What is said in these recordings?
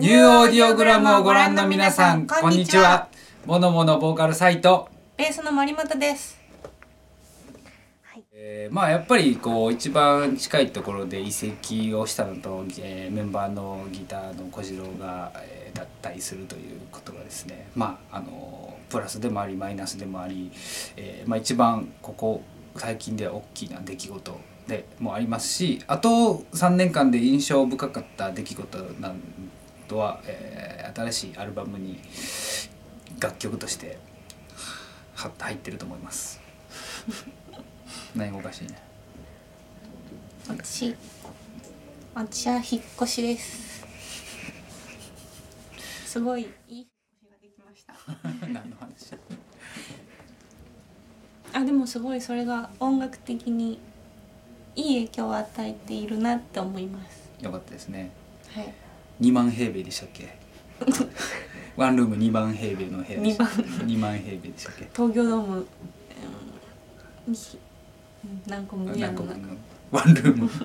ニューオーディオグラムをご覧の皆さんこんにちは。モノモノボーカルサイト。ベースの森本です。えーまあやっぱりこう一番近いところで移籍をしたのと、えーメンバーのギターの小次郎が、えー脱退するということがですね。まああのプラスでもありマイナスでもあり、えーまあ、一番ここ最近では大きな出来事でもありますしあと3年間で印象深かった出来事なんとは、えー新しいアルバムに楽曲としては入ってると思います。何がおかしいね。私、私は引っ越しです。すごいいい引っ越しができました。何の話？あ、でもすごいそれが音楽的にいい影響を与えているなって思います。よかったですね。はい。2万平米でしたっけ？ワンルーム2万平米の部屋でした。2万平米でしたっけ？東京ドーム、うん、ひ何個も何個分。のワンルーム。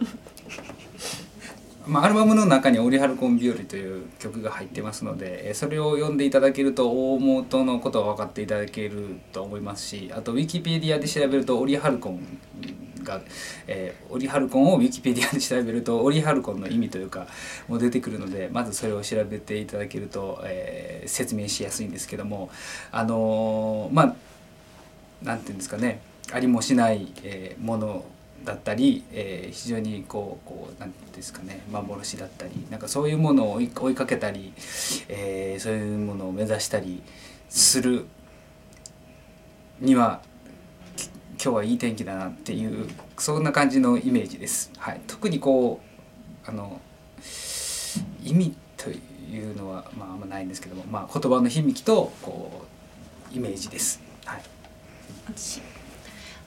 まあ、アルバムの中に「オリハルコン日和」という曲が入ってますのでえーそれを読んでいただけると大元のことは分かっていただけると思いますしあとウィキペディアで調べるとオリハルコンが、えーオリハルコンをウィキペディアで調べるとオリハルコンの意味というかも出てくるのでまずそれを調べていただけると、えー説明しやすいんですけどもあのーまあなんていうんですかねありもしない、えーものだったり、えー非常にこうこうなんていうんですかね幻だったりなんかそういうものを追いかけたり、えーそういうものを目指したりするには今日はいい天気だなっていうそんな感じのイメージです。はい、特にこうあの意味というのは、まあ、あんまないんですけども、まあ、言葉の響きとこうイメージです。はい私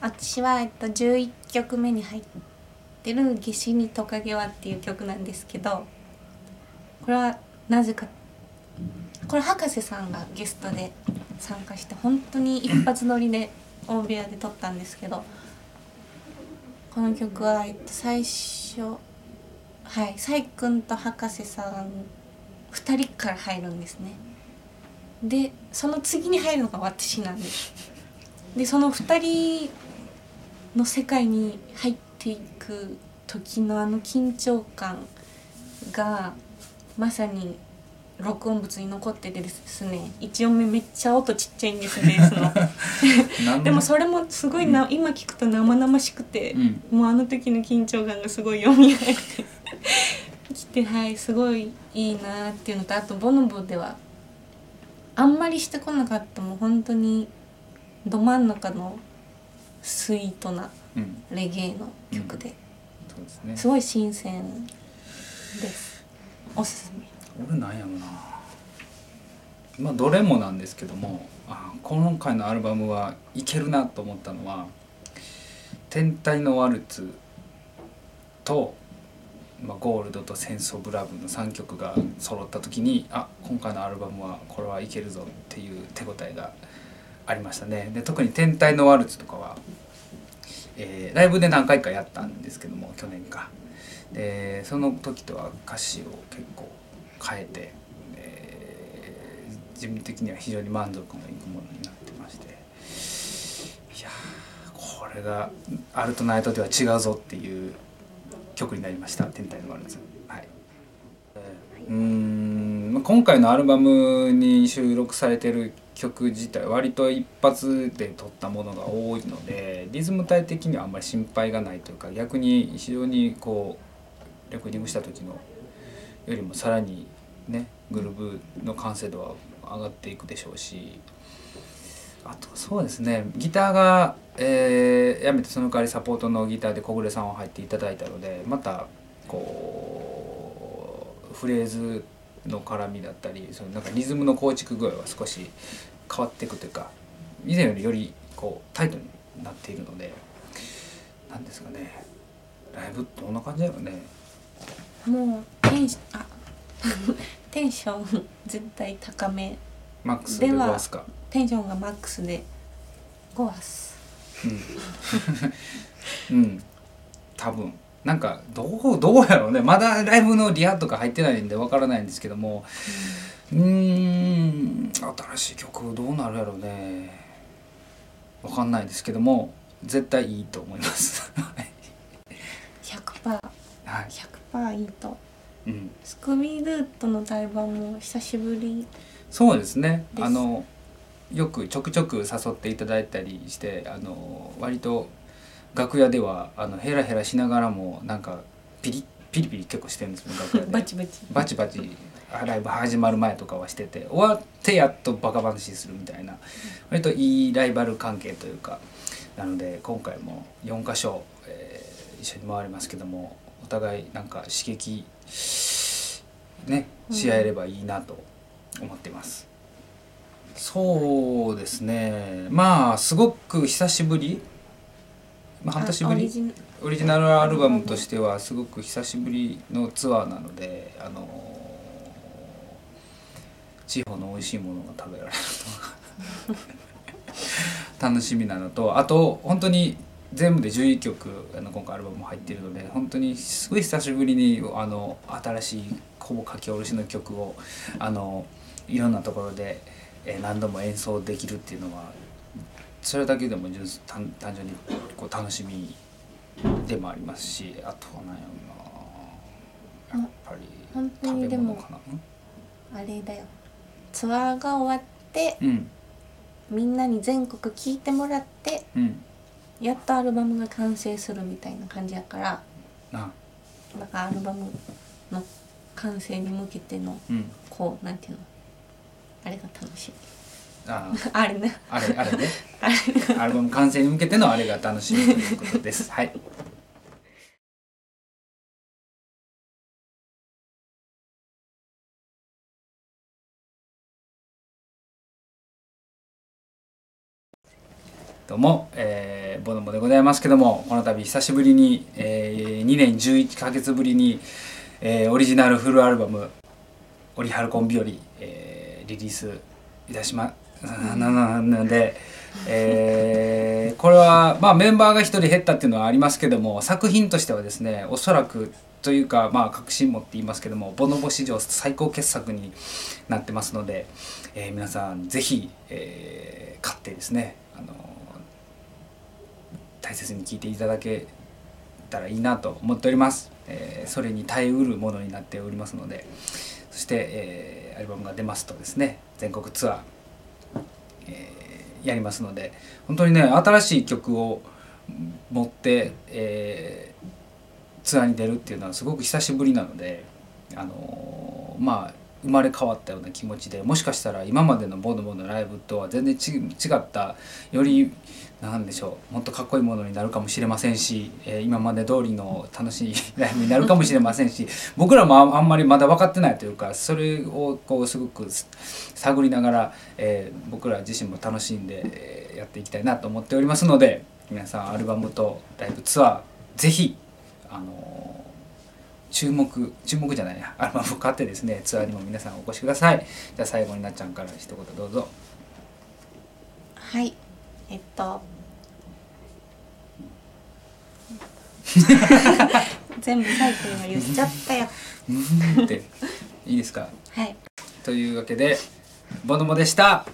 私は、えっと、11曲目に入ってる「夏至にトカゲは」っていう曲なんですけどこれはなぜかこれ博士さんがゲストで参加して本当に一発撮りで大部屋で撮ったんですけどこの曲は、最初はいサイ君と博士さん2人から入るんですね。でその次に入るのが私なんです。でその2人の世界に入っていく時のあの緊張感がまさに録音物に残っててですね。1音目めっちゃ音ちっちゃいんですベースのでも。それもすごいな、今聞くと生々しくて、うん。もうあの時の緊張感がすごい蘇ってきてはいすごいいいなっていうのとあとボノボではあんまりしてこなかったもう本当にど真ん中のスイートなうん、レゲエの曲で、そうですね。すごい新鮮です。おすすめ俺なんやろな。まあどれもなんですけども、あ今回のアルバムはいけるなと思ったのは「天体のワルツ」と「まあ、ゴールド」と「戦争ブラブ」の3曲が揃った時にあ今回のアルバムはこれはいけるぞっていう手応えがありましたね。で特に「天体のワルツ」とかは、えーライブで何回かやったんですけども去年か。でその時とは歌詞を結構変えて、えー自分的には非常に満足のいくものになってまして。いやーこれが「アルトナイト」では違うぞっていう曲になりました「天体のワルツ」はい。うーんまあ今回のアルバムに収録されてる曲自体割と一発で撮ったものが多いのでリズム体的にはあんまり心配がないというか逆に非常にこうレコーディングした時のよりもさらにねグルーブの完成度は上がっていくでしょうしあとそうですねギターが、えーやめてその代わりサポートのギターで小暮さんを入っていただいたのでまたこうフレーズの絡みだったりそのなんかリズムの構築具合は少し変わっていくというか以前よりよりこうタイトになっているのでなんですかねライブどんな感じだろうね。もうテンシあテンション絶対高め。マックスでではか。テンションがマックスで5ワス。うん、うん、多分。なんかどうどうやろうね。まだライブのリハとか入ってないんでわからないんですけども。うーん。新しい曲どうなるやろうね。わかんないですけども。絶対いいと思います。はい。100%はい、100%いいとうん、スクビールートの対バンも久しぶりそうですね。あのよくちょくちょく誘っていただいたりしてあの割と楽屋ではあのヘラヘラしながらもなんかピリピリピリ結構してるんですよ楽屋で。バチバチ。バチバチ。ライブ始まる前とかはしてて終わってやっとバカ話するみたいな。割といいライバル関係というかなので今回も4箇所、えー一緒に回りますけどもお互いなんか刺激ねし合えればいいなと思ってます。そうですね。まあすごく久しぶり、まあ、半年ぶり？あオリジナルアルバムとしてはすごく久しぶりのツアーなのであの地方の美味しいものが食べられるのが 楽しみなのとあと本当に全部で11曲あの今回アルバム入っているので本当にすごい久しぶりにあの新しいほぼ書き下ろしの曲をあのいろんなところで、えー何度も演奏できるっていうのはそれだけでも純粋単単純にこう楽しみでもありますしあとは何やろなやっぱり本当食べにでも物かな？あれだよ。ツアーが終わってうん。みんなに全国聴いてもらってうんやっとアルバムが完成するみたいな感じやからなだからアルバムの完成に向けてのうん。こうなんていうの？あれが楽しみああ。れね。あれあれね。あれ アルバム完成に向けてのあれが楽しみということです。はい。どうも、えー、ボノボでございますけどもこの度久しぶりに、えー、2年11ヶ月ぶりに、えー、オリジナルフルアルバム「オリハルコン日和」えー、リリースいたしまななので、えーこれは、まあ、メンバーが1人減ったっていうのはありますけども作品としてはですねおそらくというかまあ確信持って言いますけどもボノボ史上最高傑作になってますので、えー皆さんぜひ、えー買ってですねあの大切に聴いていただけたらいいなと思っております、えーそれに耐えうるものになっておりますのでそして、えーアルバムが出ますとですね全国ツアー、えーやりますので本当にね新しい曲を持って、えーツアーに出るっていうのはすごく久しぶりなので、あのーまあ生まれ変わったような気持ちでもしかしたら今までのボノボのライブとは全然ち違ったよりなんでしょうもっとかっこいいものになるかもしれませんし、えー今まで通りの楽しいライブになるかもしれませんし僕らもあんまりまだ分かってないというかそれをこうすごく探りながら、えー僕ら自身も楽しんで、えやっていきたいなと思っておりますので皆さんアルバムとライブツアーぜひあの注目注目じゃないや。アルバムを買ってですねツアーにも皆さんお越しください。じゃあ最後になっちゃんから一言どうぞ。はい。えっと。全部最後には言っちゃったよ。うーんって。いいですか？はい。というわけでボノモでした